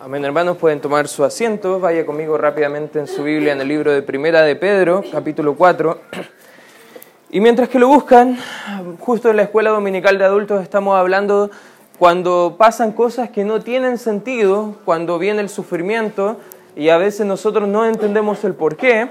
Amén, hermanos, pueden tomar su asiento. Vaya conmigo rápidamente en su Biblia, en el libro de Primera de Pedro, capítulo 4. Y mientras que lo buscan, justo en la escuela dominical de adultos estamos hablando cuando pasan cosas que no tienen sentido, cuando viene el sufrimiento y a veces nosotros no entendemos el por qué.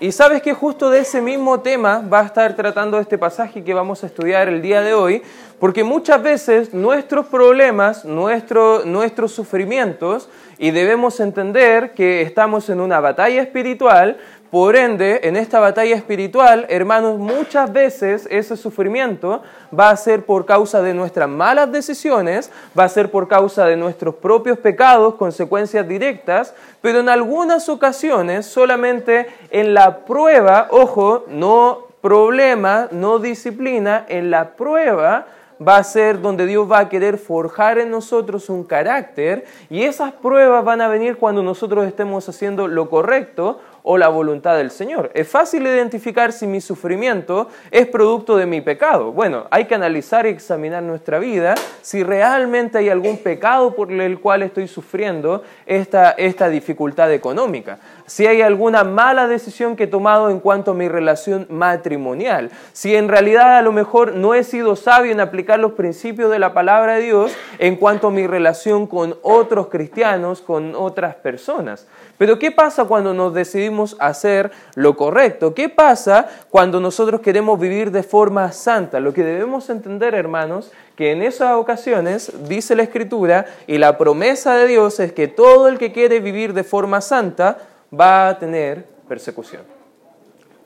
Y sabes que justo de ese mismo tema va a estar tratando este pasaje que vamos a estudiar el día de hoy, porque muchas veces nuestros problemas, nuestro, nuestros sufrimientos, y debemos entender que estamos en una batalla espiritual, por ende, en esta batalla espiritual, hermanos, muchas veces ese sufrimiento va a ser por causa de nuestras malas decisiones, va a ser por causa de nuestros propios pecados, consecuencias directas, pero en algunas ocasiones solamente en la prueba, ojo, no problema, no disciplina, en la prueba va a ser donde Dios va a querer forjar en nosotros un carácter y esas pruebas van a venir cuando nosotros estemos haciendo lo correcto o la voluntad del Señor. Es fácil identificar si mi sufrimiento es producto de mi pecado. Bueno, hay que analizar y examinar nuestra vida si realmente hay algún pecado por el cual estoy sufriendo esta, esta dificultad económica si hay alguna mala decisión que he tomado en cuanto a mi relación matrimonial, si en realidad a lo mejor no he sido sabio en aplicar los principios de la palabra de Dios en cuanto a mi relación con otros cristianos, con otras personas. Pero ¿qué pasa cuando nos decidimos hacer lo correcto? ¿Qué pasa cuando nosotros queremos vivir de forma santa? Lo que debemos entender, hermanos, que en esas ocasiones, dice la Escritura, y la promesa de Dios es que todo el que quiere vivir de forma santa, va a tener persecución.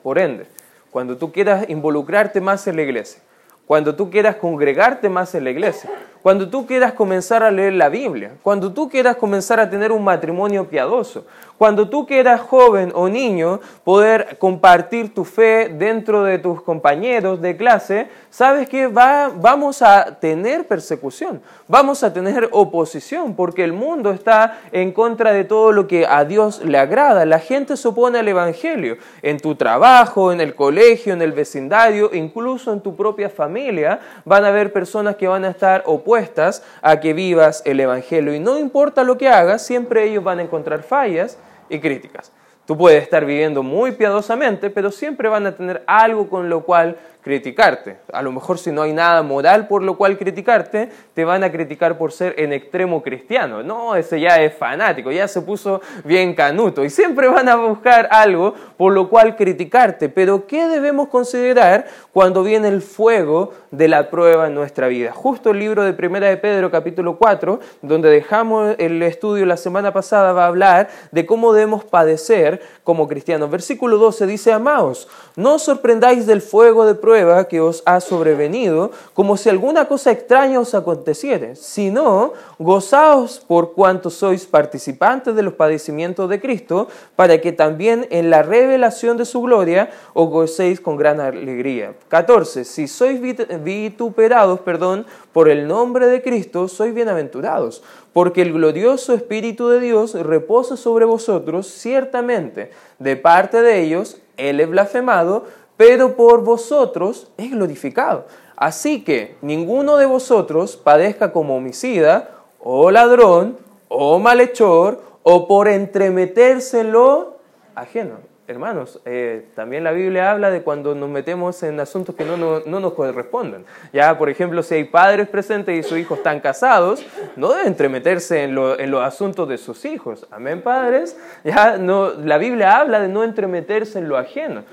Por ende, cuando tú quieras involucrarte más en la iglesia, cuando tú quieras congregarte más en la iglesia, cuando tú quieras comenzar a leer la Biblia, cuando tú quieras comenzar a tener un matrimonio piadoso, cuando tú quieras joven o niño poder compartir tu fe dentro de tus compañeros de clase, sabes que va, vamos a tener persecución, vamos a tener oposición, porque el mundo está en contra de todo lo que a Dios le agrada. La gente se opone al Evangelio en tu trabajo, en el colegio, en el vecindario, incluso en tu propia familia, van a haber personas que van a estar opuestas a que vivas el Evangelio. Y no importa lo que hagas, siempre ellos van a encontrar fallas y críticas. Tú puedes estar viviendo muy piadosamente, pero siempre van a tener algo con lo cual criticarte. A lo mejor si no hay nada moral por lo cual criticarte, te van a criticar por ser en extremo cristiano. No, ese ya es fanático, ya se puso bien canuto. Y siempre van a buscar algo por lo cual criticarte. Pero ¿qué debemos considerar cuando viene el fuego de la prueba en nuestra vida? Justo el libro de Primera de Pedro capítulo 4, donde dejamos el estudio la semana pasada, va a hablar de cómo debemos padecer como cristianos. Versículo 12 dice, amaos, no sorprendáis del fuego de prueba que os ha sobrevenido, como si alguna cosa extraña os aconteciere, sino gozaos por cuanto sois participantes de los padecimientos de Cristo, para que también en la revelación de su gloria os gocéis con gran alegría. 14. Si sois vituperados, perdón, por el nombre de Cristo, sois bienaventurados, porque el glorioso Espíritu de Dios reposa sobre vosotros, ciertamente, de parte de ellos, Él es blasfemado, pero por vosotros es glorificado. Así que ninguno de vosotros padezca como homicida, o ladrón, o malhechor, o por entremetérselo ajeno. Hermanos, eh, también la Biblia habla de cuando nos metemos en asuntos que no, nos corresponden. Ya, por ejemplo, si hay padres presentes y sus hijos están casados, no deben entremeterse en, en los asuntos de sus hijos. Amén, padres. Ya, no, la Biblia habla de no entremeterse en lo ajeno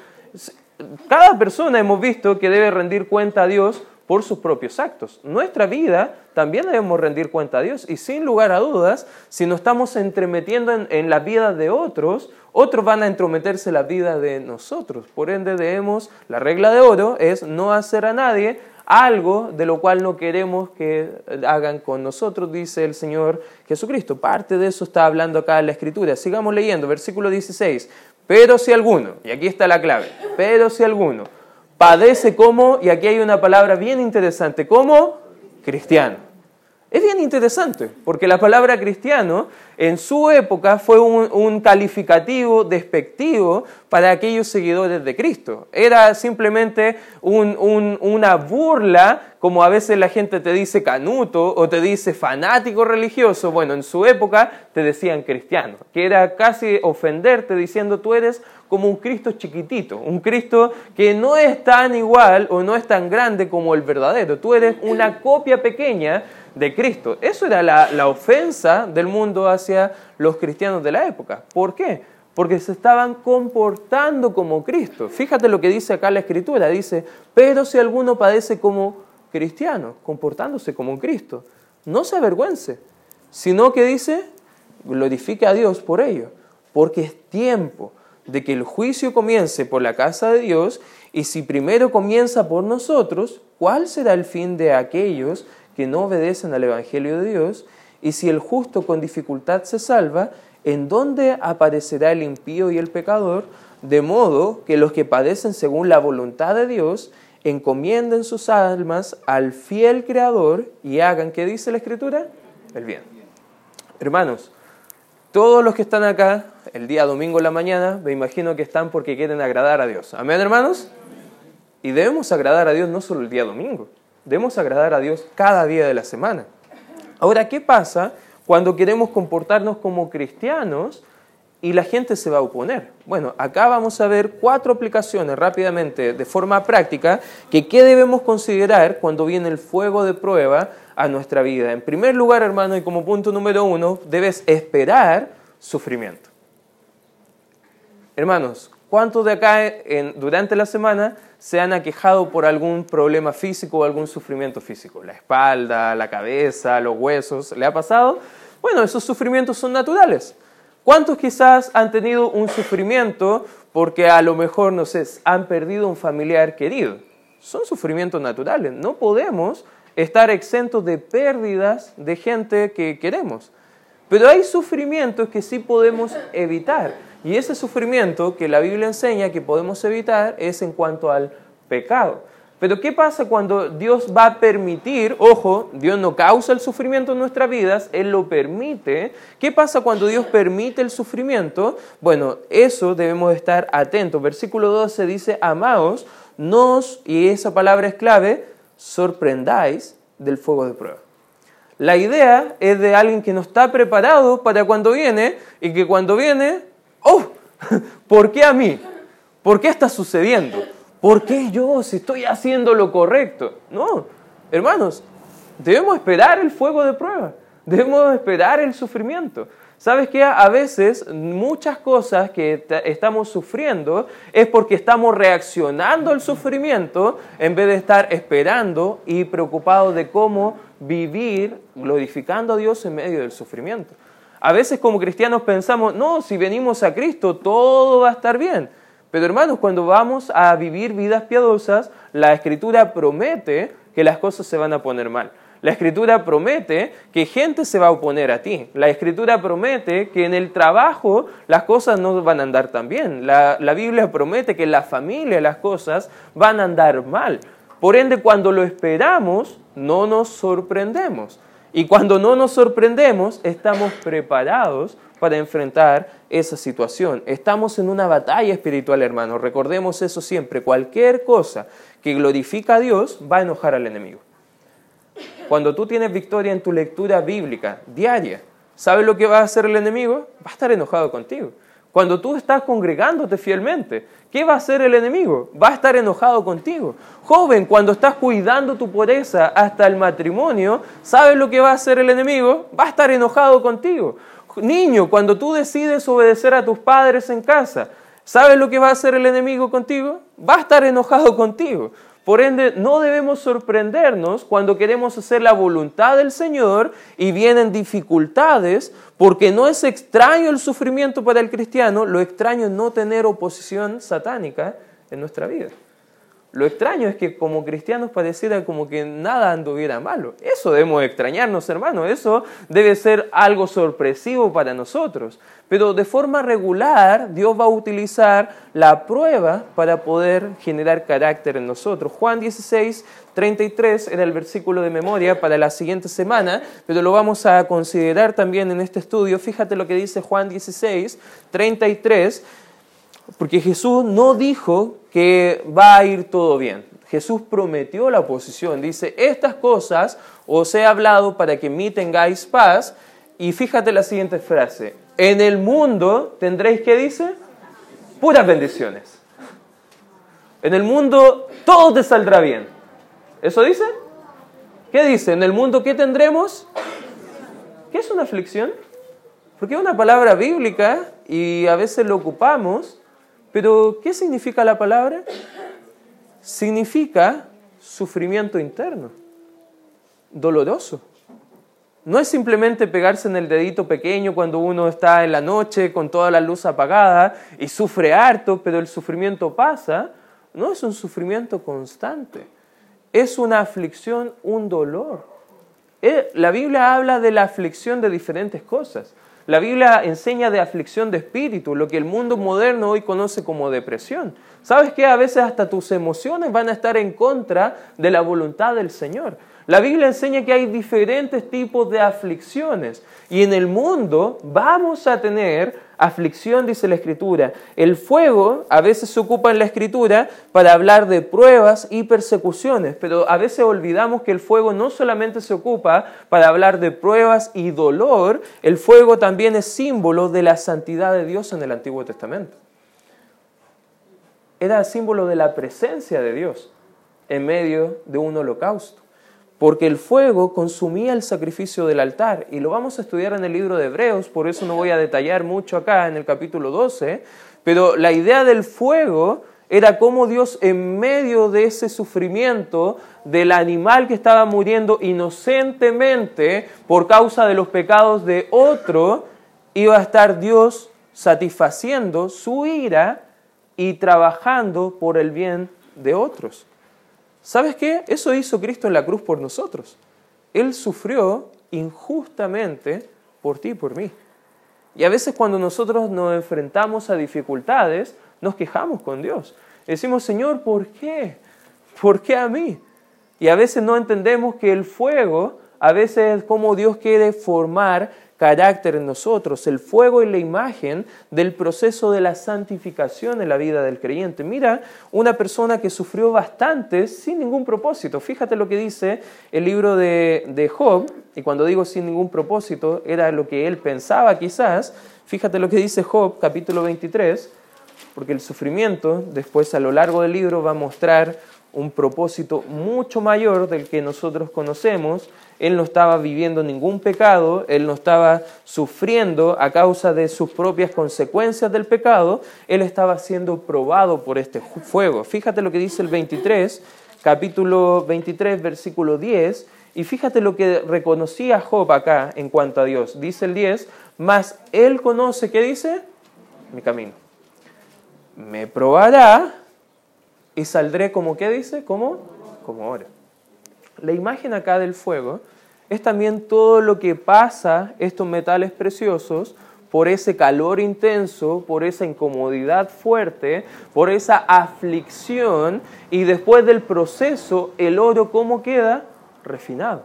cada persona hemos visto que debe rendir cuenta a Dios por sus propios actos. Nuestra vida también debemos rendir cuenta a Dios y sin lugar a dudas, si nos estamos entremetiendo en, la vida de otros, otros van a entrometerse en la vida de nosotros. Por ende debemos, la regla de oro es no hacer a nadie algo de lo cual no queremos que hagan con nosotros, dice el Señor Jesucristo. Parte de eso está hablando acá en la Escritura. Sigamos leyendo, versículo 16. Pero si alguno, y aquí está la clave, pero si alguno padece como, y aquí hay una palabra bien interesante, como cristiano. Es bien interesante, porque la palabra cristiano en su época fue un, calificativo despectivo para aquellos seguidores de Cristo. Era simplemente una burla, como a veces la gente te dice canuto o te dice fanático religioso. Bueno, en su época te decían cristiano, que era casi ofenderte diciendo tú eres como un Cristo chiquitito, un Cristo que no es tan igual o no es tan grande como el verdadero. Tú eres una copia pequeña de Cristo. Eso era la, ofensa del mundo hacia los cristianos de la época. ¿Por qué? Porque se estaban comportando como Cristo. Fíjate lo que dice acá la Escritura. Dice, pero si alguno padece como cristiano, comportándose como Cristo, no se avergüence, sino que dice, glorifique a Dios por ello, porque es tiempo de que el juicio comience por la casa de Dios, y si primero comienza por nosotros, ¿cuál será el fin de aquellos que no obedecen al Evangelio de Dios, y si el justo con dificultad se salva, ¿en dónde aparecerá el impío y el pecador? De modo que los que padecen según la voluntad de Dios encomienden sus almas al fiel Creador y hagan, ¿qué dice la Escritura? El bien. Hermanos, todos los que están acá el día domingo en la mañana, me imagino que están porque quieren agradar a Dios. Amén, hermanos. Y debemos agradar a Dios no solo el día domingo, Debemos agradar a Dios cada día de la semana. Ahora, ¿qué pasa cuando queremos comportarnos como cristianos y la gente se va a oponer? Bueno, acá vamos a ver cuatro aplicaciones rápidamente, de forma práctica, que qué debemos considerar cuando viene el fuego de prueba a nuestra vida. En primer lugar, hermano, y como punto número uno, debes esperar sufrimiento. Hermanos, ¿cuántos de acá durante la semana se han aquejado por algún problema físico o algún sufrimiento físico. La espalda, la cabeza, los huesos. ¿Le ha pasado? Bueno, esos sufrimientos son naturales. ¿Cuántos quizás han tenido un sufrimiento porque a lo mejor, no sé, han perdido un familiar querido? Son sufrimientos naturales. No podemos estar exentos de pérdidas de gente que queremos. Pero hay sufrimientos que sí podemos evitar. Y ese sufrimiento que la Biblia enseña que podemos evitar es en cuanto al pecado. Pero ¿qué pasa cuando Dios va a permitir, ojo, Dios no causa el sufrimiento en nuestras vidas, Él lo permite. ¿Qué pasa cuando Dios permite el sufrimiento? Bueno, eso debemos estar atentos. Versículo 12 dice, amaos, nos, y esa palabra es clave, sorprendáis del fuego de prueba. La idea es de alguien que no está preparado para cuando viene y que cuando viene oh, ¿por qué a mí? ¿Por qué está sucediendo? ¿Por qué yo si estoy haciendo lo correcto? No, hermanos, debemos esperar el fuego de prueba, debemos esperar el sufrimiento. ¿Sabes qué? A veces muchas cosas que estamos sufriendo es porque estamos reaccionando al sufrimiento en vez de estar esperando y preocupados de cómo vivir glorificando a Dios en medio del sufrimiento. A veces como cristianos pensamos, no, si venimos a Cristo todo va a estar bien. Pero hermanos, cuando vamos a vivir vidas piadosas, la escritura promete que las cosas se van a poner mal. La escritura promete que gente se va a oponer a ti. La escritura promete que en el trabajo las cosas no van a andar tan bien. La, la, Biblia promete que en la familia las cosas van a andar mal. Por ende, cuando lo esperamos, no nos sorprendemos. Y cuando no nos sorprendemos, estamos preparados para enfrentar esa situación. Estamos en una batalla espiritual, hermanos. Recordemos eso siempre. Cualquier cosa que glorifica a Dios va a enojar al enemigo. Cuando tú tienes victoria en tu lectura bíblica diaria, ¿sabes lo que va a hacer el enemigo? Va a estar enojado contigo. Cuando tú estás congregándote fielmente, ¿qué va a hacer el enemigo? Va a estar enojado contigo. Joven, cuando estás cuidando tu pureza hasta el matrimonio, ¿sabes lo que va a hacer el enemigo? Va a estar enojado contigo. Niño, cuando tú decides obedecer a tus padres en casa, ¿sabes lo que va a hacer el enemigo contigo? Va a estar enojado contigo. Por ende, no debemos sorprendernos cuando queremos hacer la voluntad del Señor y vienen dificultades, porque no es extraño el sufrimiento para el cristiano, lo extraño es no tener oposición satánica en nuestra vida. Lo extraño es que como cristianos pareciera como que nada anduviera malo. Eso debemos extrañarnos, hermanos. Eso debe ser algo sorpresivo para nosotros. Pero de forma regular, Dios va a utilizar la prueba para poder generar carácter en nosotros. Juan 16, 33 era el versículo de memoria para la siguiente semana, pero lo vamos a considerar también en este estudio. Fíjate lo que dice Juan 16, 33 porque Jesús no dijo que va a ir todo bien. Jesús prometió la oposición. Dice, estas cosas os he hablado para que en mí tengáis paz. Y fíjate la siguiente frase. En el mundo tendréis, ¿qué dice? Puras bendiciones. En el mundo todo te saldrá bien. ¿Eso dice? ¿Qué dice? En el mundo, ¿qué tendremos? ¿Qué es una aflicción? Porque es una palabra bíblica y a veces lo ocupamos pero, ¿qué significa la palabra? Significa sufrimiento interno, doloroso. No es simplemente pegarse en el dedito pequeño cuando uno está en la noche con toda la luz apagada y sufre harto, pero el sufrimiento pasa. No es un sufrimiento constante, es una aflicción, un dolor. Eh, la Biblia habla de la aflicción de diferentes cosas. La Biblia enseña de aflicción de espíritu, lo que el mundo moderno hoy conoce como depresión. ¿Sabes qué? A veces hasta tus emociones van a estar en contra de la voluntad del Señor. La Biblia enseña que hay diferentes tipos de aflicciones y en el mundo vamos a tener aflicción, dice la Escritura. El fuego a veces se ocupa en la Escritura para hablar de pruebas y persecuciones, pero a veces olvidamos que el fuego no solamente se ocupa para hablar de pruebas y dolor, el fuego también es símbolo de la santidad de Dios en el Antiguo Testamento. Era símbolo de la presencia de Dios en medio de un holocausto porque el fuego consumía el sacrificio del altar. Y lo vamos a estudiar en el libro de Hebreos, por eso no voy a detallar mucho acá en el capítulo 12, pero la idea del fuego era cómo Dios en medio de ese sufrimiento del animal que estaba muriendo inocentemente por causa de los pecados de otro, iba a estar Dios satisfaciendo su ira y trabajando por el bien de otros. ¿Sabes qué? Eso hizo Cristo en la cruz por nosotros. Él sufrió injustamente por ti y por mí. Y a veces cuando nosotros nos enfrentamos a dificultades, nos quejamos con Dios. Decimos, Señor, ¿por qué? ¿Por qué a mí? Y a veces no entendemos que el fuego, a veces es como Dios quiere formar carácter en nosotros. El fuego y la imagen del proceso de la santificación en la vida del creyente. Mira, una persona que sufrió bastante sin ningún propósito. Fíjate lo que dice el libro de, de Job, y cuando digo sin ningún propósito, era lo que él pensaba quizás. Fíjate lo que dice Job, capítulo 23, porque el sufrimiento después a lo largo del libro va a mostrar un propósito mucho mayor del que nosotros conocemos. Él no estaba viviendo ningún pecado, él no estaba sufriendo a causa de sus propias consecuencias del pecado, él estaba siendo probado por este fuego. Fíjate lo que dice el 23, capítulo 23, versículo 10, y fíjate lo que reconocía Job acá en cuanto a Dios. Dice el 10, mas él conoce, ¿qué dice? Mi camino. Me probará y saldré como, ¿qué dice? Como, como. La imagen acá del fuego es también todo lo que pasa estos metales preciosos por ese calor intenso, por esa incomodidad fuerte, por esa aflicción y después del proceso el oro cómo queda refinado.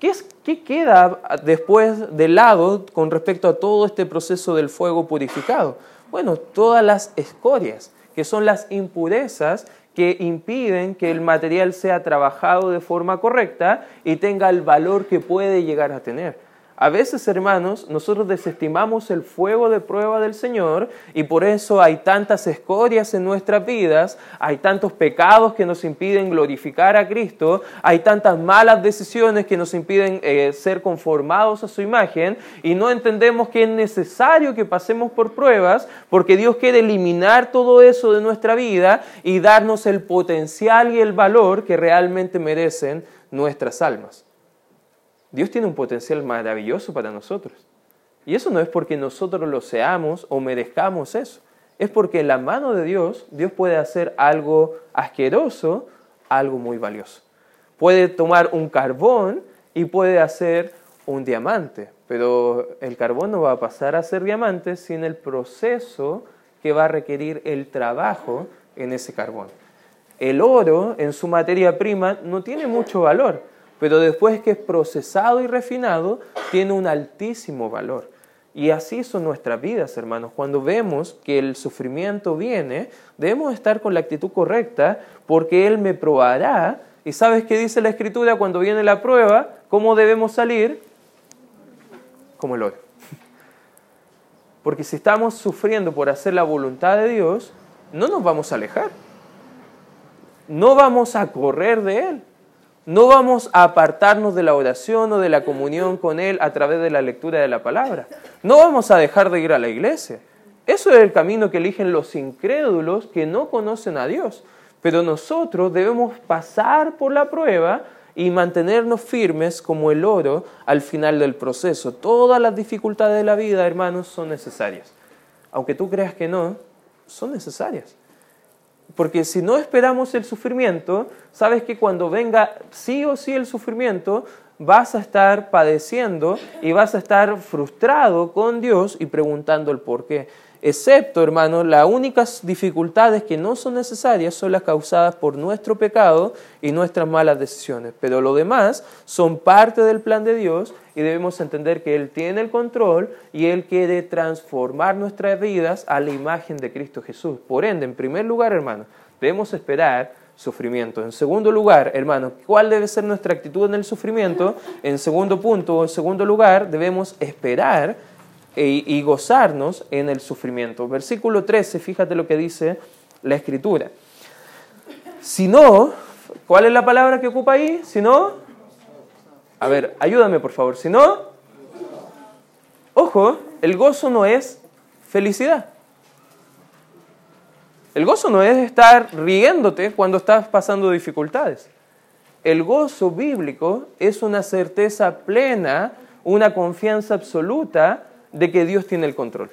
¿Qué, es, ¿Qué queda después del lado con respecto a todo este proceso del fuego purificado? Bueno, todas las escorias, que son las impurezas que impiden que el material sea trabajado de forma correcta y tenga el valor que puede llegar a tener. A veces, hermanos, nosotros desestimamos el fuego de prueba del Señor y por eso hay tantas escorias en nuestras vidas, hay tantos pecados que nos impiden glorificar a Cristo, hay tantas malas decisiones que nos impiden eh, ser conformados a su imagen y no entendemos que es necesario que pasemos por pruebas porque Dios quiere eliminar todo eso de nuestra vida y darnos el potencial y el valor que realmente merecen nuestras almas. Dios tiene un potencial maravilloso para nosotros. Y eso no es porque nosotros lo seamos o merezcamos eso. es porque en la mano de Dios, Dios puede hacer algo asqueroso, algo muy valioso. Puede tomar un carbón y puede hacer un diamante, pero el carbón no va a pasar a ser diamante sin el proceso que va a requerir el trabajo en ese carbón. El oro en su materia prima no tiene mucho valor, pero después que es procesado y refinado, tiene un altísimo valor. Y así son nuestras vidas, hermanos. Cuando vemos que el sufrimiento viene, debemos estar con la actitud correcta porque Él me probará. ¿Y sabes qué dice la Escritura cuando viene la prueba? ¿Cómo debemos salir? Como el oro. Porque si estamos sufriendo por hacer la voluntad de Dios, no nos vamos a alejar. No vamos a correr de Él. No vamos a apartarnos de la oración o de la comunión con Él a través de la lectura de la palabra. No vamos a dejar de ir a la iglesia. Eso es el camino que eligen los incrédulos que no conocen a Dios. Pero nosotros debemos pasar por la prueba y mantenernos firmes como el oro al final del proceso. Todas las dificultades de la vida, hermanos, son necesarias. Aunque tú creas que no, son necesarias. Porque si no esperamos el sufrimiento, sabes que cuando venga sí o sí el sufrimiento, vas a estar padeciendo y vas a estar frustrado con Dios y preguntando el por qué. Excepto, hermano, las únicas dificultades que no son necesarias son las causadas por nuestro pecado y nuestras malas decisiones. Pero lo demás son parte del plan de Dios y debemos entender que Él tiene el control y Él quiere transformar nuestras vidas a la imagen de Cristo Jesús. Por ende, en primer lugar, hermano, debemos esperar sufrimiento. En segundo lugar, hermano, ¿cuál debe ser nuestra actitud en el sufrimiento? En segundo punto, en segundo lugar, debemos esperar y gozarnos en el sufrimiento. Versículo 13, fíjate lo que dice la escritura. Si no, ¿cuál es la palabra que ocupa ahí? Si no, a ver, ayúdame por favor. Si no, ojo, el gozo no es felicidad. El gozo no es estar riéndote cuando estás pasando dificultades. El gozo bíblico es una certeza plena, una confianza absoluta de que Dios tiene el control.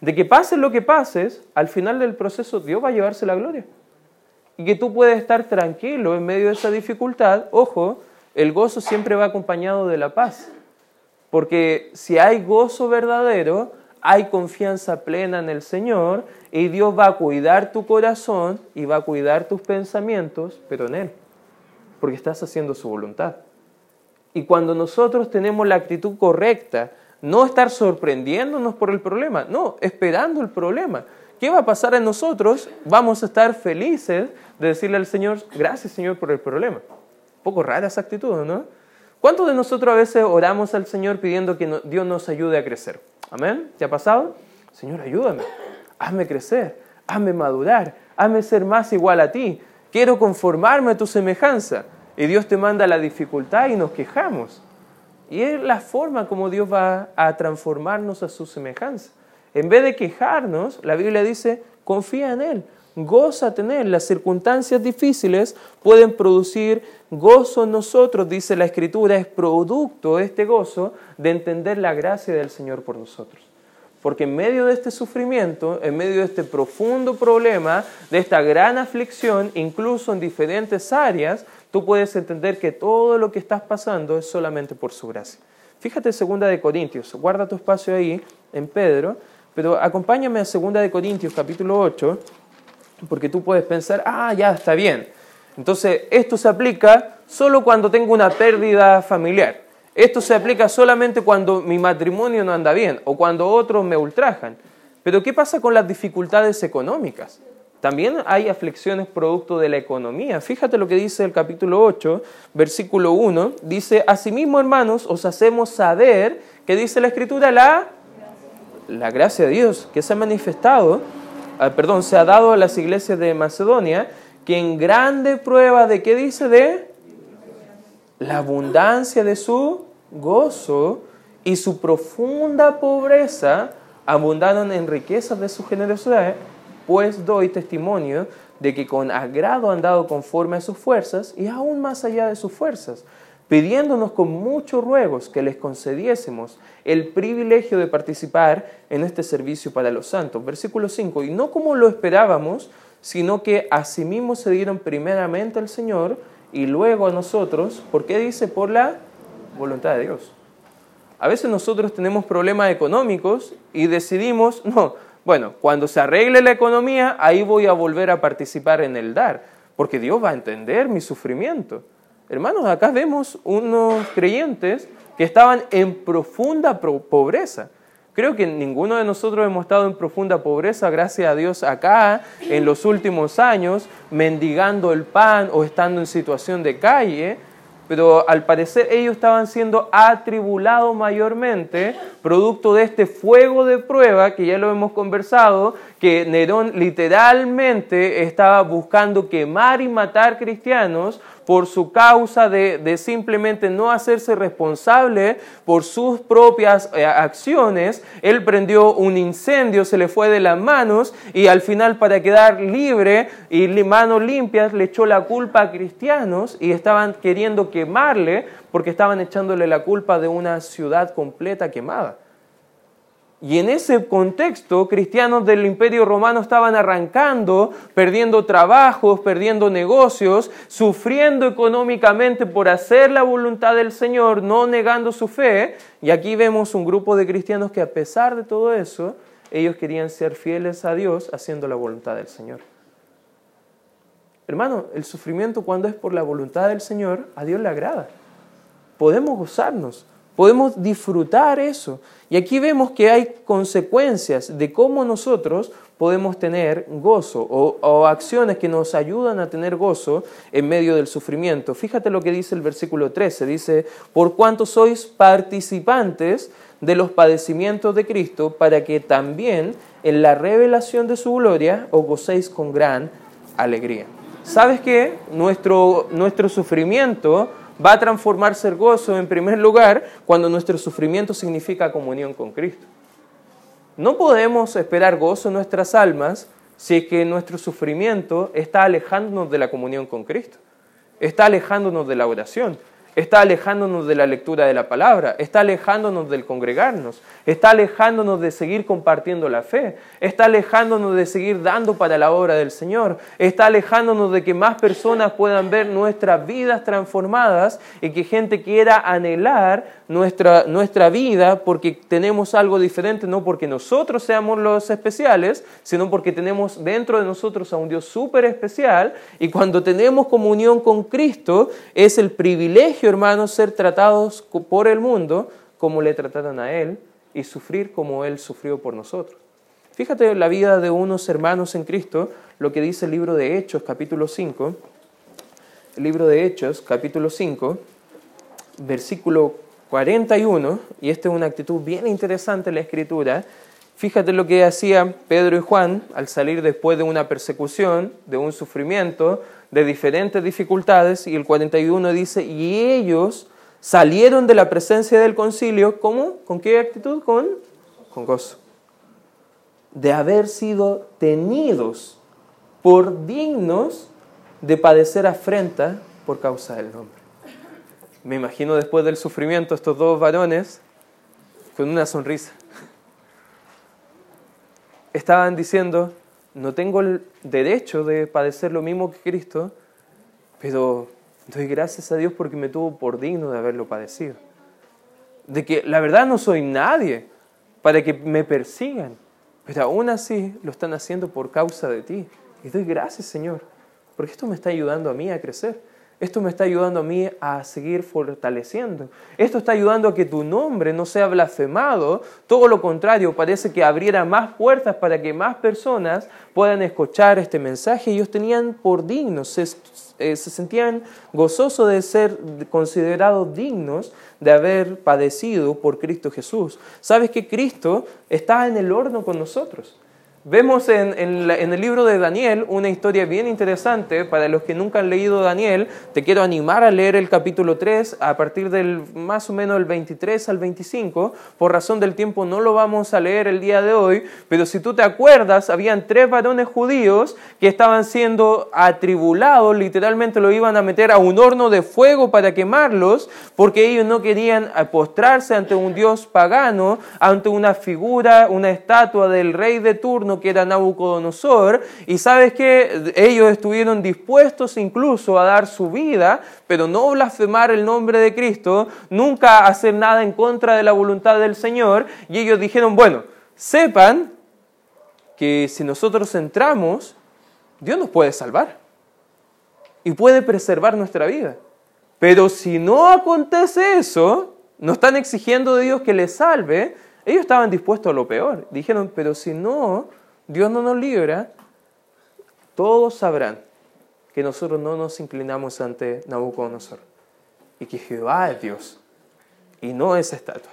De que pase lo que pases, al final del proceso Dios va a llevarse la gloria. Y que tú puedes estar tranquilo en medio de esa dificultad. Ojo, el gozo siempre va acompañado de la paz. Porque si hay gozo verdadero, hay confianza plena en el Señor y Dios va a cuidar tu corazón y va a cuidar tus pensamientos, pero en Él, porque estás haciendo su voluntad. Y cuando nosotros tenemos la actitud correcta, no estar sorprendiéndonos por el problema, no, esperando el problema. ¿Qué va a pasar en nosotros? Vamos a estar felices de decirle al Señor, gracias Señor por el problema. Un poco rara esa actitud, ¿no? ¿Cuántos de nosotros a veces oramos al Señor pidiendo que Dios nos ayude a crecer? Amén. ¿Te ha pasado? Señor, ayúdame. Hazme crecer. Hazme madurar. Hazme ser más igual a ti. Quiero conformarme a tu semejanza. Y Dios te manda la dificultad y nos quejamos. Y es la forma como Dios va a transformarnos a su semejanza. En vez de quejarnos, la Biblia dice, confía en Él, goza en. Las circunstancias difíciles pueden producir gozo en nosotros, dice la Escritura, es producto de este gozo de entender la gracia del Señor por nosotros. Porque en medio de este sufrimiento, en medio de este profundo problema, de esta gran aflicción, incluso en diferentes áreas, tú puedes entender que todo lo que estás pasando es solamente por su gracia. Fíjate segunda de Corintios, guarda tu espacio ahí en Pedro, pero acompáñame a segunda de Corintios capítulo 8, porque tú puedes pensar, ah, ya está bien. Entonces, esto se aplica solo cuando tengo una pérdida familiar. Esto se aplica solamente cuando mi matrimonio no anda bien o cuando otros me ultrajan. Pero ¿qué pasa con las dificultades económicas? También hay aflicciones producto de la economía. Fíjate lo que dice el capítulo 8, versículo 1. Dice, asimismo, hermanos, os hacemos saber, que dice la escritura, la, la gracia de Dios que se ha manifestado, ah, perdón, se ha dado a las iglesias de Macedonia, que en grande prueba de, ¿qué dice? De la abundancia de su gozo y su profunda pobreza abundaron en riquezas de su generosidad pues doy testimonio de que con agrado han dado conforme a sus fuerzas y aún más allá de sus fuerzas. pidiéndonos con muchos ruegos que les concediésemos el privilegio de participar en este servicio para los santos. Versículo 5, y no como lo esperábamos, sino que asimismo se dieron primeramente al Señor y luego a nosotros. ¿Por qué dice? Por la voluntad de Dios. A veces nosotros tenemos problemas económicos y decidimos, no, bueno, cuando se arregle la economía, ahí voy a volver a participar en el dar, porque Dios va a entender mi sufrimiento. Hermanos, acá vemos unos creyentes que estaban en profunda pobreza. Creo que ninguno de nosotros hemos estado en profunda pobreza, gracias a Dios, acá en los últimos años, mendigando el pan o estando en situación de calle pero al parecer ellos estaban siendo atribulados mayormente, producto de este fuego de prueba que ya lo hemos conversado, que Nerón literalmente estaba buscando quemar y matar cristianos por su causa de, simplemente no hacerse responsable por sus propias eh, acciones. Él prendió un incendio, se le fue de las manos y al final para quedar libre y manos limpias le echó la culpa a cristianos y estaban queriendo quemarle porque estaban echándole la culpa de una ciudad completa quemada. Y en ese contexto, cristianos del imperio romano estaban arrancando, perdiendo trabajos, perdiendo negocios, sufriendo económicamente por hacer la voluntad del Señor, no negando su fe. Y aquí vemos un grupo de cristianos que a pesar de todo eso, ellos querían ser fieles a Dios haciendo la voluntad del Señor. Hermano, el sufrimiento cuando es por la voluntad del Señor, a Dios le agrada. Podemos gozarnos. Podemos disfrutar eso. Y aquí vemos que hay consecuencias de cómo nosotros podemos tener gozo o, acciones que nos ayudan a tener gozo en medio del sufrimiento. Fíjate lo que dice el versículo 13. Dice, por cuanto sois participantes de los padecimientos de Cristo, para que también en la revelación de su gloria os gocéis con gran alegría. ¿Sabes qué? Nuestro, nuestro sufrimiento va a transformarse el gozo en primer lugar cuando nuestro sufrimiento significa comunión con Cristo. No podemos esperar gozo en nuestras almas si es que nuestro sufrimiento está alejándonos de la comunión con Cristo, está alejándonos de la oración, está alejándonos de la lectura de la palabra, está alejándonos del congregarnos, está alejándonos de seguir compartiendo la fe, está alejándonos de seguir dando para la obra del Señor, está alejándonos de que más personas puedan ver nuestras vidas transformadas y que gente quiera anhelar nuestra, nuestra vida porque tenemos algo diferente, no porque nosotros seamos los especiales, sino porque tenemos dentro de nosotros a un Dios súper especial y cuando tenemos comunión con Cristo es el privilegio, hermanos, ser tratados por el mundo como le trataron a Él y sufrir como Él sufrió por nosotros. Fíjate la vida de unos hermanos en Cristo, lo que dice el libro de Hechos, capítulo 5. El libro de Hechos, capítulo 5, versículo 41, y esta es una actitud bien interesante en la escritura, fíjate lo que hacían Pedro y Juan al salir después de una persecución, de un sufrimiento, de diferentes dificultades, y el 41 dice, y ellos salieron de la presencia del concilio, ¿cómo? ¿Con qué actitud? Con, con gozo. De haber sido tenidos por dignos de padecer afrenta por causa del nombre. Me imagino después del sufrimiento estos dos varones con una sonrisa. Estaban diciendo, no tengo el derecho de padecer lo mismo que Cristo, pero doy gracias a Dios porque me tuvo por digno de haberlo padecido. De que la verdad no soy nadie para que me persigan, pero aún así lo están haciendo por causa de ti. Y doy gracias, Señor, porque esto me está ayudando a mí a crecer. Esto me está ayudando a mí a seguir fortaleciendo. Esto está ayudando a que tu nombre no sea blasfemado. Todo lo contrario, parece que abriera más puertas para que más personas puedan escuchar este mensaje. Ellos tenían por dignos, se, eh, se sentían gozosos de ser considerados dignos de haber padecido por Cristo Jesús. ¿Sabes que Cristo está en el horno con nosotros? Vemos en, el libro de Daniel una historia bien interesante. Para los que nunca han leído Daniel, te quiero animar a leer el capítulo 3 a partir del más o menos el 23 al 25. Por razón del tiempo no lo vamos a leer el día de hoy, pero si tú te acuerdas, habían tres varones judíos que estaban siendo atribulados, literalmente lo iban a meter a un horno de fuego para quemarlos, porque ellos no querían postrarse ante un dios pagano, ante una figura, una estatua del rey de turno que era Nabucodonosor, y sabes que ellos estuvieron dispuestos incluso a dar su vida, pero no blasfemar el nombre de Cristo, nunca hacer nada en contra de la voluntad del Señor, y ellos dijeron, bueno, sepan que si nosotros entramos, Dios nos puede salvar y puede preservar nuestra vida. Pero si no acontece eso, no están exigiendo de Dios que les salve, ellos estaban dispuestos a lo peor. Dijeron, pero si no, Dios no nos libra, todos sabrán que nosotros no nos inclinamos ante Nabucodonosor y que Jehová es Dios y no es estatua.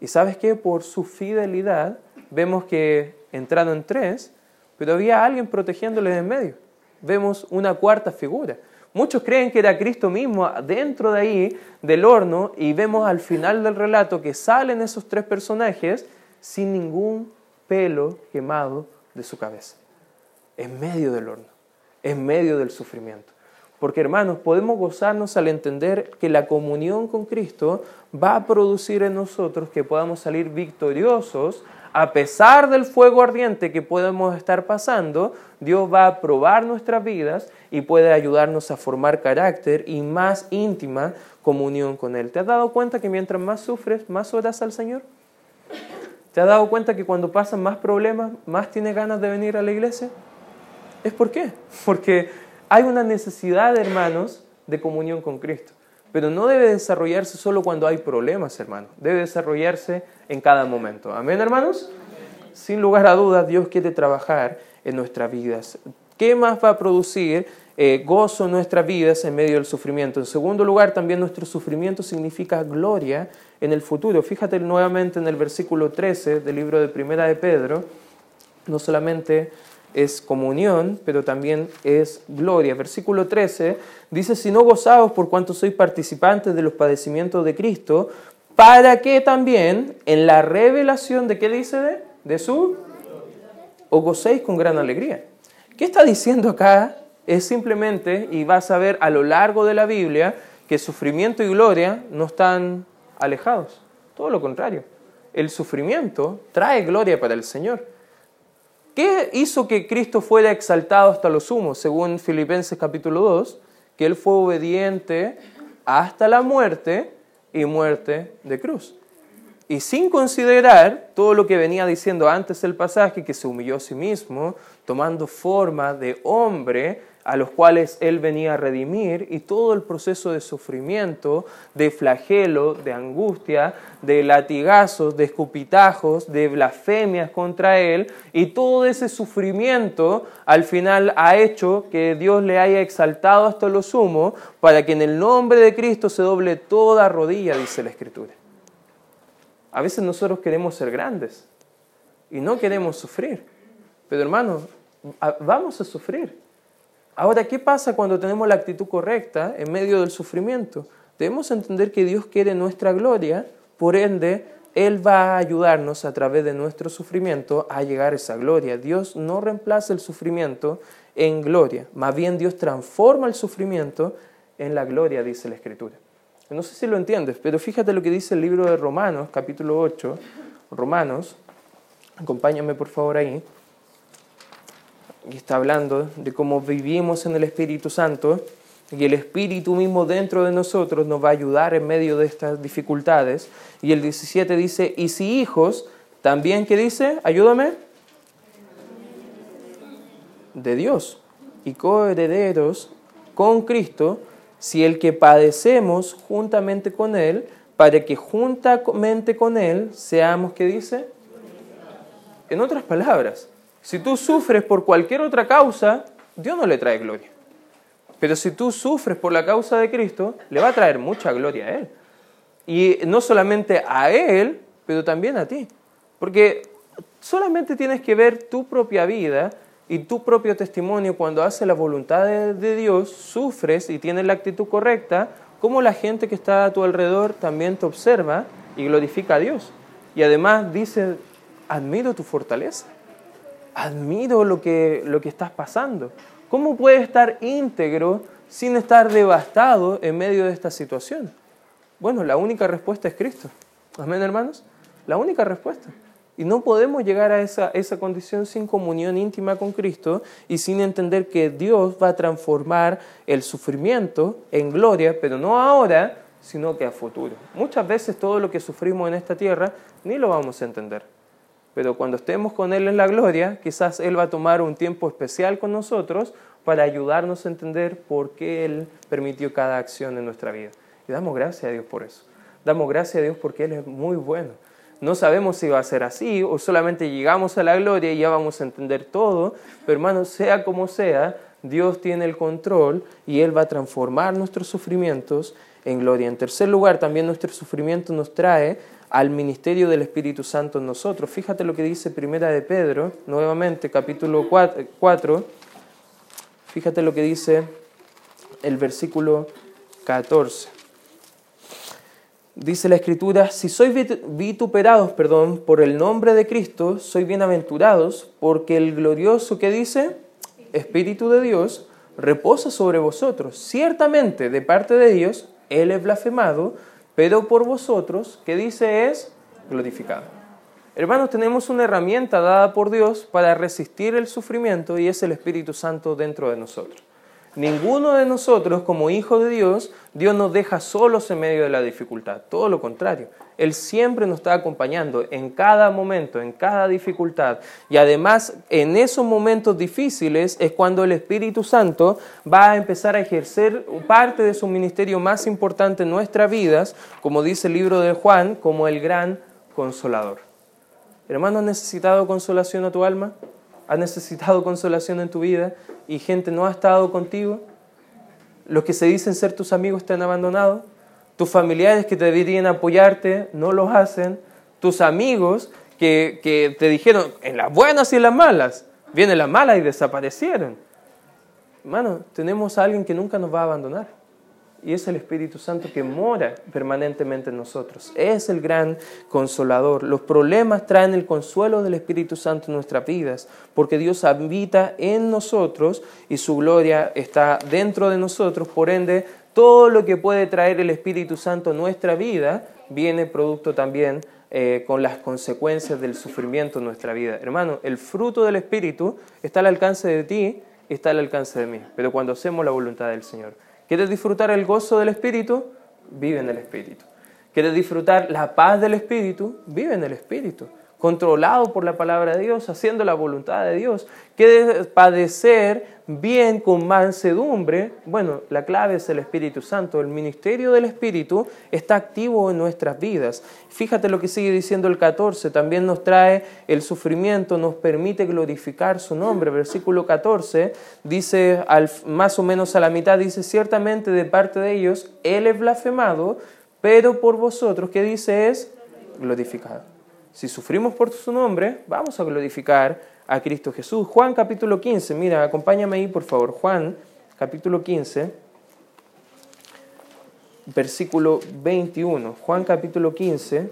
Y sabes que por su fidelidad vemos que entraron tres, pero había alguien protegiéndoles en medio. Vemos una cuarta figura. Muchos creen que era Cristo mismo dentro de ahí del horno y vemos al final del relato que salen esos tres personajes sin ningún pelo quemado de su cabeza, en medio del horno, en medio del sufrimiento. Porque hermanos, podemos gozarnos al entender que la comunión con Cristo va a producir en nosotros que podamos salir victoriosos a pesar del fuego ardiente que podemos estar pasando, Dios va a probar nuestras vidas y puede ayudarnos a formar carácter y más íntima comunión con Él. ¿Te has dado cuenta que mientras más sufres, más oras al Señor? ¿Te has dado cuenta que cuando pasan más problemas, más tienes ganas de venir a la iglesia? ¿Es por qué? Porque hay una necesidad, hermanos, de comunión con Cristo. Pero no debe desarrollarse solo cuando hay problemas, hermanos. Debe desarrollarse en cada momento. Amén, hermanos. Sin lugar a dudas, Dios quiere trabajar en nuestras vidas. ¿Qué más va a producir eh, gozo en nuestras vidas en medio del sufrimiento? En segundo lugar, también nuestro sufrimiento significa gloria en el futuro. Fíjate nuevamente en el versículo 13 del libro de Primera de Pedro, no solamente es comunión, pero también es gloria. Versículo 13 dice, si no gozaos por cuanto sois participantes de los padecimientos de Cristo, para que también en la revelación de qué dice de, su, os gocéis con gran alegría. ¿Qué está diciendo acá? Es simplemente, y vas a ver a lo largo de la Biblia, que sufrimiento y gloria no están alejados. Todo lo contrario. El sufrimiento trae gloria para el Señor. ¿Qué hizo que Cristo fuera exaltado hasta lo sumo? Según Filipenses capítulo 2, que Él fue obediente hasta la muerte y muerte de cruz. Y sin considerar todo lo que venía diciendo antes el pasaje, que se humilló a sí mismo, tomando forma de hombre, a los cuales Él venía a redimir y todo el proceso de sufrimiento, de flagelo, de angustia, de latigazos, de escupitajos, de blasfemias contra Él y todo ese sufrimiento al final ha hecho que Dios le haya exaltado hasta lo sumo para que en el nombre de Cristo se doble toda rodilla, dice la Escritura. A veces nosotros queremos ser grandes y no queremos sufrir, pero hermanos, vamos a sufrir Ahora, ¿qué pasa cuando tenemos la actitud correcta en medio del sufrimiento? Debemos entender que Dios quiere nuestra gloria, por ende, Él va a ayudarnos a través de nuestro sufrimiento a llegar a esa gloria. Dios no reemplaza el sufrimiento en gloria, más bien Dios transforma el sufrimiento en la gloria, dice la Escritura. No sé si lo entiendes, pero fíjate lo que dice el libro de Romanos, capítulo 8, Romanos, acompáñame por favor ahí y está hablando de cómo vivimos en el Espíritu Santo y el Espíritu mismo dentro de nosotros nos va a ayudar en medio de estas dificultades. Y el 17 dice, y si hijos, también, ¿qué dice? Ayúdame. De Dios y coherederos con Cristo, si el que padecemos juntamente con Él, para que juntamente con Él seamos, ¿qué dice? En otras palabras, si tú sufres por cualquier otra causa, Dios no le trae gloria. Pero si tú sufres por la causa de Cristo, le va a traer mucha gloria a Él. Y no solamente a Él, pero también a ti. Porque Solamente tienes que ver tu propia vida y tu propio testimonio cuando haces la voluntad de, Dios, sufres y tienes la actitud correcta, como la gente que está a tu alrededor también te observa y glorifica a Dios. Y además dice, admiro tu fortaleza, admiro lo que, lo que estás pasando. ¿Cómo puedes estar íntegro sin estar devastado en medio de esta situación? Bueno, la única respuesta es Cristo. Amén, hermanos. La única respuesta. Y no podemos llegar a esa, esa condición sin comunión íntima con Cristo y sin entender que Dios va a transformar el sufrimiento en gloria, pero no ahora, sino que a futuro. Muchas veces todo lo que sufrimos en esta tierra ni lo vamos a entender. Pero cuando estemos con Él en la gloria, quizás Él va a tomar un tiempo especial con nosotros para ayudarnos a entender por qué Él permitió cada acción en nuestra vida. Y damos gracias a Dios por eso. Damos gracias a Dios porque Él es muy bueno. No sabemos si va a ser así o solamente llegamos a la gloria y ya vamos a entender todo, pero hermanos, sea como sea, Dios tiene el control y Él va a transformar nuestros sufrimientos en gloria. En tercer lugar, también nuestro sufrimiento nos trae al ministerio del Espíritu Santo en nosotros. Fíjate lo que dice Primera de Pedro, nuevamente, capítulo 4. Fíjate lo que dice el versículo 14. Dice la Escritura, si sois vituperados, perdón, por el nombre de Cristo, sois bienaventurados, porque el glorioso que dice, Espíritu de Dios, reposa sobre vosotros. Ciertamente, de parte de Dios, Él es blasfemado, pero por vosotros, que dice, es glorificado. Hermanos, tenemos una herramienta dada por Dios para resistir el sufrimiento y es el Espíritu Santo dentro de nosotros. Ninguno de nosotros, como hijos de Dios, Dios nos deja solos en medio de la dificultad. Todo lo contrario. Él siempre nos está acompañando en cada momento, en cada dificultad. Y además, en esos momentos difíciles es cuando el Espíritu Santo va a empezar a ejercer parte de su ministerio más importante en nuestras vidas, como dice el libro de Juan, como el gran consolador. Hermano, ¿has necesitado consolación a tu alma? ¿Has necesitado consolación en tu vida? y gente no ha estado contigo, los que se dicen ser tus amigos te han abandonado, tus familiares que te deberían apoyarte no los hacen, tus amigos que, que te dijeron en las buenas y en las malas, vienen las malas y desaparecieron. Hermano, tenemos a alguien que nunca nos va a abandonar y es el Espíritu Santo que mora permanentemente en nosotros. Es el gran consolador. Los problemas traen el consuelo del Espíritu Santo en nuestras vidas, porque Dios habita en nosotros y su gloria está dentro de nosotros. Por ende, todo lo que puede traer el Espíritu Santo en nuestra vida viene producto también eh, con las consecuencias del sufrimiento en nuestra vida. Hermano, el fruto del Espíritu está al alcance de ti, está al alcance de mí, pero cuando hacemos la voluntad del Señor. ¿Quieres disfrutar el gozo del Espíritu? Vive en el Espíritu. ¿Quieres disfrutar la paz del Espíritu? Vive en el Espíritu controlado por la palabra de Dios, haciendo la voluntad de Dios. que padecer bien con mansedumbre? Bueno, la clave es el Espíritu Santo. El ministerio del Espíritu está activo en nuestras vidas. Fíjate lo que sigue diciendo el 14. También nos trae el sufrimiento, nos permite glorificar su nombre. Versículo 14 dice, al, más o menos a la mitad, dice, ciertamente de parte de ellos, Él es blasfemado, pero por vosotros, ¿qué dice? Es glorificado si sufrimos por su nombre, vamos a glorificar a Cristo Jesús. Juan capítulo 15, mira, acompáñame ahí por favor. Juan capítulo 15, versículo 21. Juan capítulo 15,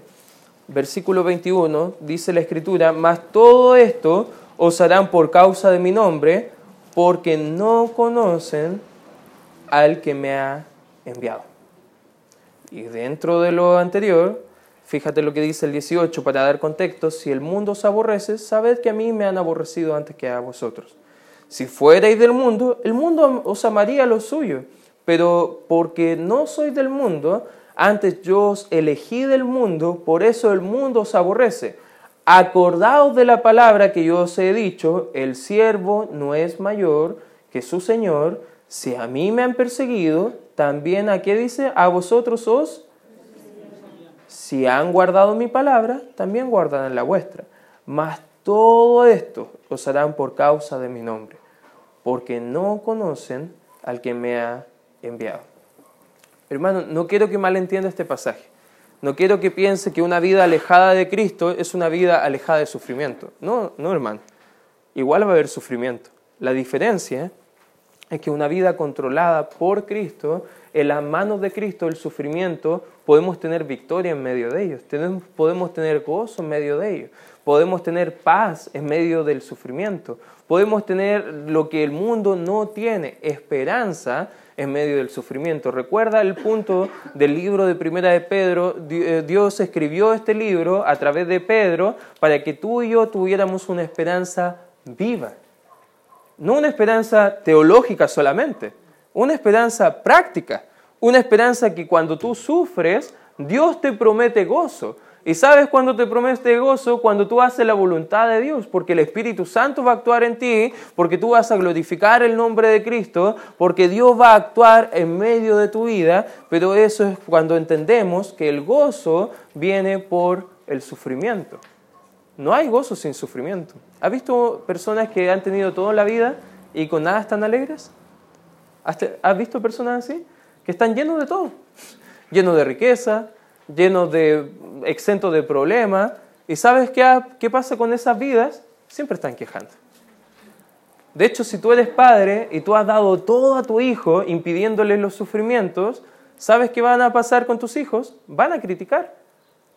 versículo 21, dice la escritura, mas todo esto os harán por causa de mi nombre, porque no conocen al que me ha enviado. Y dentro de lo anterior, Fíjate lo que dice el 18 para dar contexto. Si el mundo os aborrece, sabed que a mí me han aborrecido antes que a vosotros. Si fuerais del mundo, el mundo os amaría lo suyo. Pero porque no sois del mundo, antes yo os elegí del mundo, por eso el mundo os aborrece. Acordaos de la palabra que yo os he dicho, el siervo no es mayor que su Señor. Si a mí me han perseguido, también a qué dice, a vosotros os si han guardado mi palabra, también guardarán la vuestra. Mas todo esto os harán por causa de mi nombre, porque no conocen al que me ha enviado. Hermano, no quiero que malentienda este pasaje. No quiero que piense que una vida alejada de Cristo es una vida alejada de sufrimiento. No, no, hermano. Igual va a haber sufrimiento. La diferencia es que una vida controlada por Cristo, en las manos de Cristo, el sufrimiento, podemos tener victoria en medio de ellos, podemos tener gozo en medio de ellos, podemos tener paz en medio del sufrimiento, podemos tener lo que el mundo no tiene, esperanza en medio del sufrimiento. Recuerda el punto del libro de Primera de Pedro, eh, Dios escribió este libro a través de Pedro para que tú y yo tuviéramos una esperanza viva. No una esperanza teológica solamente, una esperanza práctica, una esperanza que cuando tú sufres, Dios te promete gozo. ¿Y sabes cuándo te promete gozo? Cuando tú haces la voluntad de Dios, porque el Espíritu Santo va a actuar en ti, porque tú vas a glorificar el nombre de Cristo, porque Dios va a actuar en medio de tu vida, pero eso es cuando entendemos que el gozo viene por el sufrimiento. No hay gozo sin sufrimiento. ¿Has visto personas que han tenido toda la vida y con nada están alegres? ¿Has visto personas así? Que están llenos de todo. Llenos de riqueza, llenos de exentos de problemas. ¿Y sabes qué, pasa con esas vidas? Siempre están quejando. De hecho, si tú eres padre y tú has dado todo a tu hijo impidiéndole los sufrimientos, ¿sabes qué van a pasar con tus hijos? Van a criticar,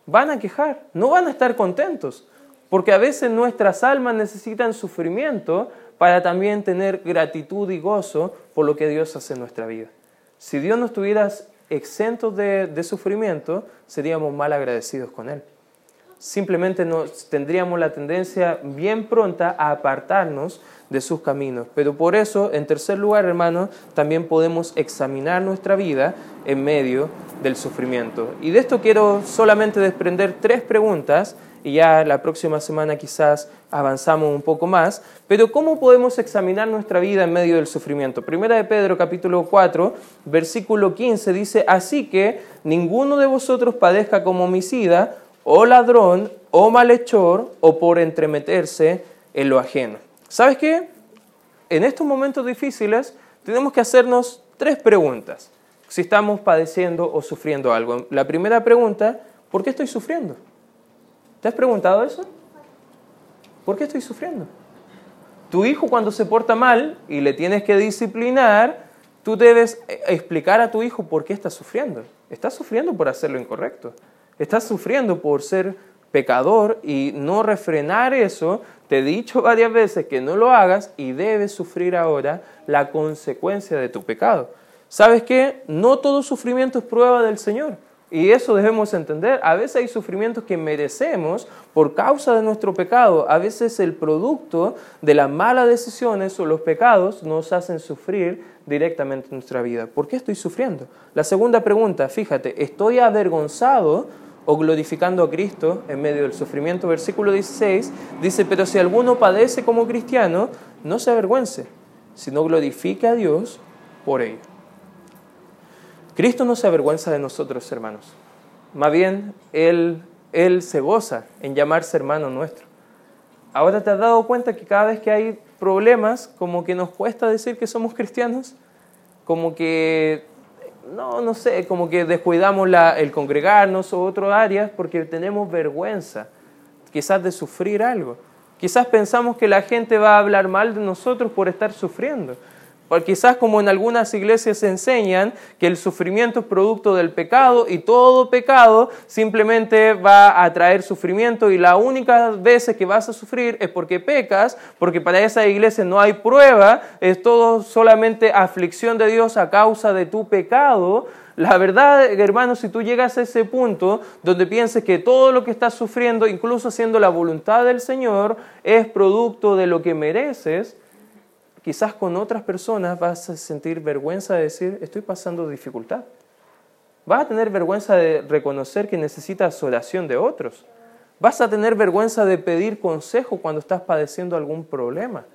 van a quejar, no van a estar contentos. Porque a veces nuestras almas necesitan sufrimiento para también tener gratitud y gozo por lo que Dios hace en nuestra vida. Si Dios no estuviera exentos de, sufrimiento, seríamos mal agradecidos con Él. Simplemente nos, tendríamos la tendencia bien pronta a apartarnos de sus caminos. Pero por eso, en tercer lugar, hermano, también podemos examinar nuestra vida en medio del sufrimiento. Y de esto quiero solamente desprender tres preguntas y ya la próxima semana quizás avanzamos un poco más, pero ¿cómo podemos examinar nuestra vida en medio del sufrimiento? Primera de Pedro capítulo 4, versículo 15 dice, así que ninguno de vosotros padezca como homicida, o ladrón, o malhechor, o por entremeterse en lo ajeno. ¿Sabes qué? En estos momentos difíciles tenemos que hacernos tres preguntas si estamos padeciendo o sufriendo algo. La primera pregunta, ¿por qué estoy sufriendo? ¿Te has preguntado eso? ¿Por qué estoy sufriendo? Tu hijo cuando se porta mal y le tienes que disciplinar, tú debes eh, explicar a tu hijo por qué está sufriendo. Estás sufriendo por hacer lo incorrecto. Estás sufriendo por ser pecador y no refrenar eso. Te he dicho varias veces que no lo hagas y debes sufrir ahora la consecuencia de tu pecado. ¿Sabes qué? No todo sufrimiento es prueba del Señor. Y eso debemos entender. A veces hay sufrimientos que merecemos por causa de nuestro pecado. A veces el producto de las malas decisiones o los pecados nos hacen sufrir directamente en nuestra vida. ¿Por qué estoy sufriendo? La segunda pregunta, fíjate, ¿estoy avergonzado o glorificando a Cristo en medio del sufrimiento? Versículo 16 dice, pero si alguno padece como cristiano, no se avergüence, sino glorifique a Dios por ello. Cristo no se avergüenza de nosotros, hermanos. Más bien, Él, Él se goza en llamarse hermano nuestro. Ahora te has dado cuenta que cada vez que hay problemas, como que nos cuesta decir que somos cristianos, como que, no, no sé, como que descuidamos el congregarnos o otras áreas porque tenemos vergüenza, quizás de sufrir algo. Quizás pensamos que la gente va a hablar mal de nosotros por estar sufriendo. O quizás como en algunas iglesias se enseñan que el sufrimiento es producto del pecado y todo pecado simplemente va a traer sufrimiento y la única vez que vas a sufrir es porque pecas, porque para esa iglesia no hay prueba, es todo solamente aflicción de Dios a causa de tu pecado. La verdad, hermano, si tú llegas a ese punto donde pienses que todo lo que estás sufriendo, incluso siendo la voluntad del Señor, es producto de lo que mereces, quizás con otras personas vas a sentir vergüenza de decir, estoy pasando dificultad. Vas a tener vergüenza de reconocer que necesitas oración de otros. Vas a tener vergüenza de pedir consejo cuando estás padeciendo algún problema,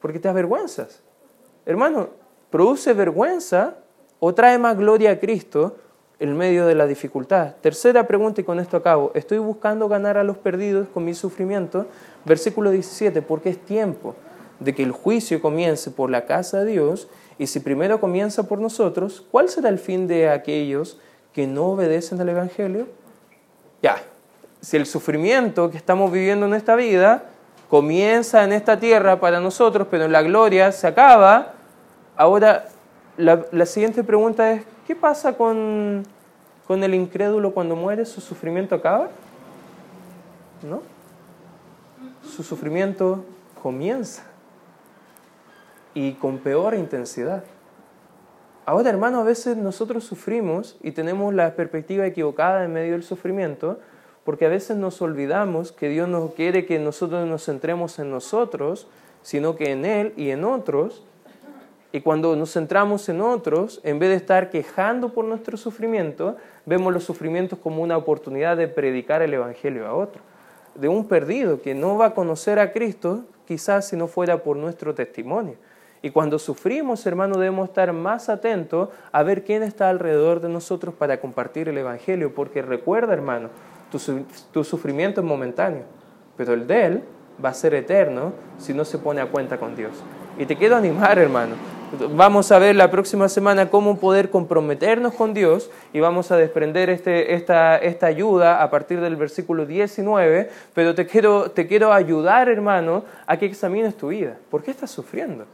porque te avergüenzas. Hermano, produce vergüenza o trae más gloria a Cristo en medio de la dificultad. Tercera pregunta y con esto acabo. Estoy buscando ganar a los perdidos con mi sufrimiento. Versículo 17, porque es tiempo de que el juicio comience por la casa de Dios, y si primero comienza por nosotros, ¿cuál será el fin de aquellos que no obedecen al Evangelio? Ya, si el sufrimiento que estamos viviendo en esta vida comienza en esta tierra para nosotros, pero en la gloria se acaba, ahora la, la siguiente pregunta es, ¿qué pasa con, con el incrédulo cuando muere? ¿Su sufrimiento acaba? ¿No? Su sufrimiento comienza y con peor intensidad. Ahora, hermano, a veces nosotros sufrimos y tenemos la perspectiva equivocada en medio del sufrimiento, porque a veces nos olvidamos que Dios no quiere que nosotros nos centremos en nosotros, sino que en Él y en otros. Y cuando nos centramos en otros, en vez de estar quejando por nuestro sufrimiento, vemos los sufrimientos como una oportunidad de predicar el Evangelio a otro. De un perdido que no va a conocer a Cristo, quizás si no fuera por nuestro testimonio. Y cuando sufrimos, hermano, debemos estar más atentos a ver quién está alrededor de nosotros para compartir el Evangelio, porque recuerda, hermano, tu, sufrimiento es momentáneo, pero el de Él va a ser eterno si no se pone a cuenta con Dios. Y te quiero animar, hermano. Vamos a ver la próxima semana cómo poder comprometernos con Dios y vamos a desprender este, esta, esta, ayuda a partir del versículo 19, pero te quiero, te quiero ayudar, hermano, a que examines tu vida. ¿Por qué estás sufriendo?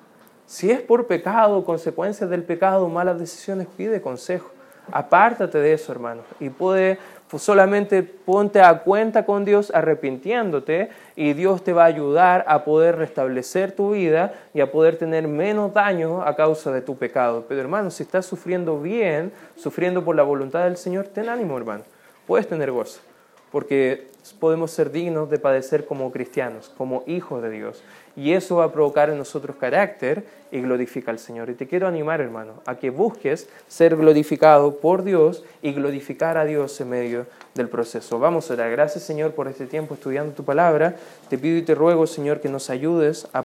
Si es por pecado, consecuencias del pecado, malas decisiones, pide consejo. Apártate de eso, hermano, y puede pues solamente ponte a cuenta con Dios arrepintiéndote y Dios te va a ayudar a poder restablecer tu vida y a poder tener menos daño a causa de tu pecado. Pero hermano, si estás sufriendo bien, sufriendo por la voluntad del Señor, ten ánimo, hermano. Puedes tener gozo, porque podemos ser dignos de padecer como cristianos, como hijos de Dios. Y eso va a provocar en nosotros carácter y glorifica al Señor. Y te quiero animar, hermano, a que busques ser glorificado por Dios y glorificar a Dios en medio del proceso. Vamos a orar. Gracias, Señor, por este tiempo estudiando tu palabra. Te pido y te ruego, Señor, que nos ayudes a